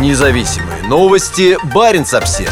Независимые новости. Барин обсерва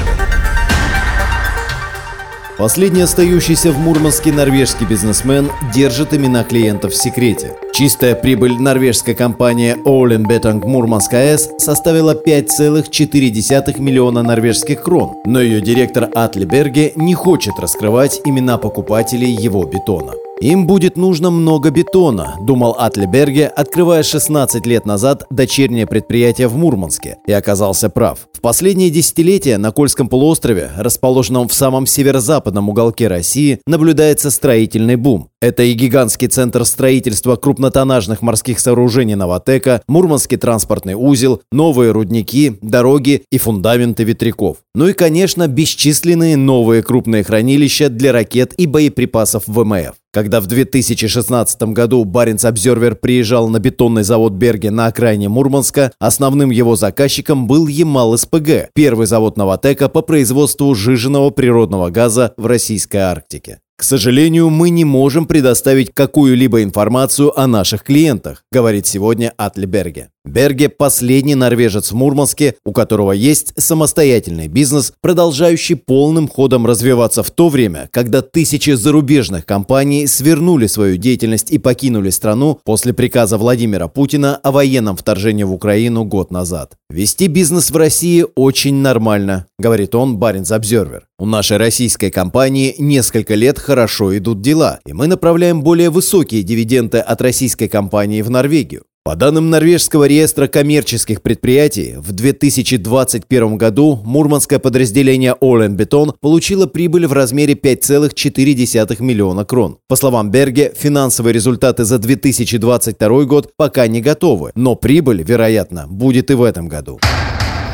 Последний остающийся в Мурманске норвежский бизнесмен держит имена клиентов в секрете. Чистая прибыль норвежской компании Олен Betang Мурманск АЭС составила 5,4 миллиона норвежских крон, но ее директор Атли Берге не хочет раскрывать имена покупателей его бетона. Им будет нужно много бетона, думал Атлеберге, открывая 16 лет назад дочернее предприятие в Мурманске, и оказался прав. В последние десятилетия на Кольском полуострове, расположенном в самом северо-западном уголке России, наблюдается строительный бум. Это и гигантский центр строительства крупнотоннажных морских сооружений Новотека, Мурманский транспортный узел, новые рудники, дороги и фундаменты ветряков. Ну и, конечно, бесчисленные новые крупные хранилища для ракет и боеприпасов ВМФ. Когда в 2016 году Баренц Обзервер приезжал на бетонный завод Берге на окраине Мурманска, основным его заказчиком был Ямал СПГ, первый завод Новотека по производству жиженного природного газа в российской Арктике. К сожалению, мы не можем предоставить какую-либо информацию о наших клиентах, говорит сегодня Атли Берге. Берге – последний норвежец в Мурманске, у которого есть самостоятельный бизнес, продолжающий полным ходом развиваться в то время, когда тысячи зарубежных компаний свернули свою деятельность и покинули страну после приказа Владимира Путина о военном вторжении в Украину год назад. «Вести бизнес в России очень нормально», – говорит он Баринс Обзервер. «У нашей российской компании несколько лет хорошо идут дела, и мы направляем более высокие дивиденды от российской компании в Норвегию. По данным Норвежского реестра коммерческих предприятий, в 2021 году мурманское подразделение Олен Бетон получило прибыль в размере 5,4 миллиона крон. По словам Берге, финансовые результаты за 2022 год пока не готовы, но прибыль, вероятно, будет и в этом году.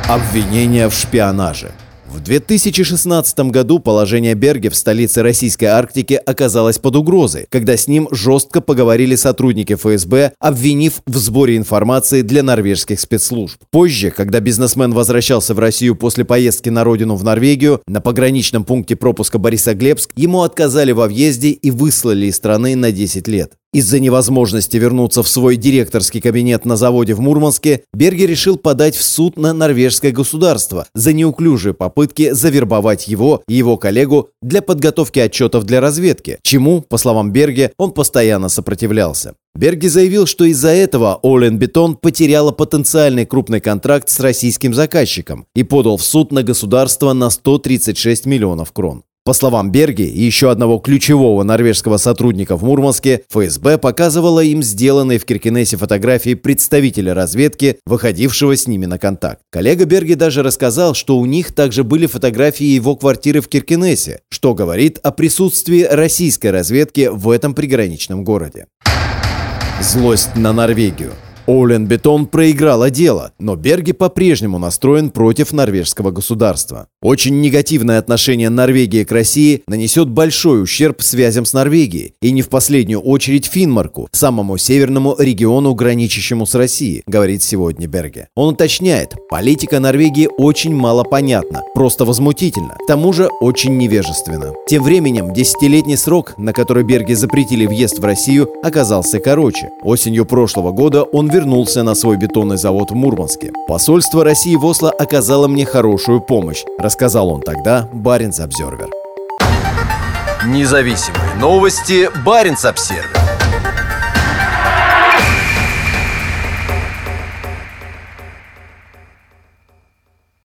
Обвинения в шпионаже – в 2016 году положение Берге в столице российской Арктики оказалось под угрозой, когда с ним жестко поговорили сотрудники ФСБ, обвинив в сборе информации для норвежских спецслужб. Позже, когда бизнесмен возвращался в Россию после поездки на родину в Норвегию, на пограничном пункте пропуска Борисоглебск ему отказали во въезде и выслали из страны на 10 лет. Из-за невозможности вернуться в свой директорский кабинет на заводе в Мурманске, Берги решил подать в суд на норвежское государство за неуклюжие попытки завербовать его и его коллегу для подготовки отчетов для разведки, чему, по словам Берге, он постоянно сопротивлялся. Берги заявил, что из-за этого Олен Бетон потеряла потенциальный крупный контракт с российским заказчиком и подал в суд на государство на 136 миллионов крон. По словам Берги и еще одного ключевого норвежского сотрудника в Мурманске, ФСБ показывала им сделанные в Киркинессе фотографии представителя разведки, выходившего с ними на контакт. Коллега Берги даже рассказал, что у них также были фотографии его квартиры в Киркинессе, что говорит о присутствии российской разведки в этом приграничном городе. Злость на Норвегию – Олен Бетон проиграла дело, но Берги по-прежнему настроен против норвежского государства. Очень негативное отношение Норвегии к России нанесет большой ущерб связям с Норвегией, и не в последнюю очередь Финмарку, самому северному региону, граничащему с Россией, говорит сегодня Берге. Он уточняет, политика Норвегии очень мало понятна, просто возмутительно, к тому же очень невежественно. Тем временем, десятилетний срок, на который Берги запретили въезд в Россию, оказался короче. Осенью прошлого года он вернулся на свой бетонный завод в Мурманске. Посольство России в Осло оказало мне хорошую помощь, рассказал он тогда Баринс Обзервер. Независимые новости Баринс Обсервер.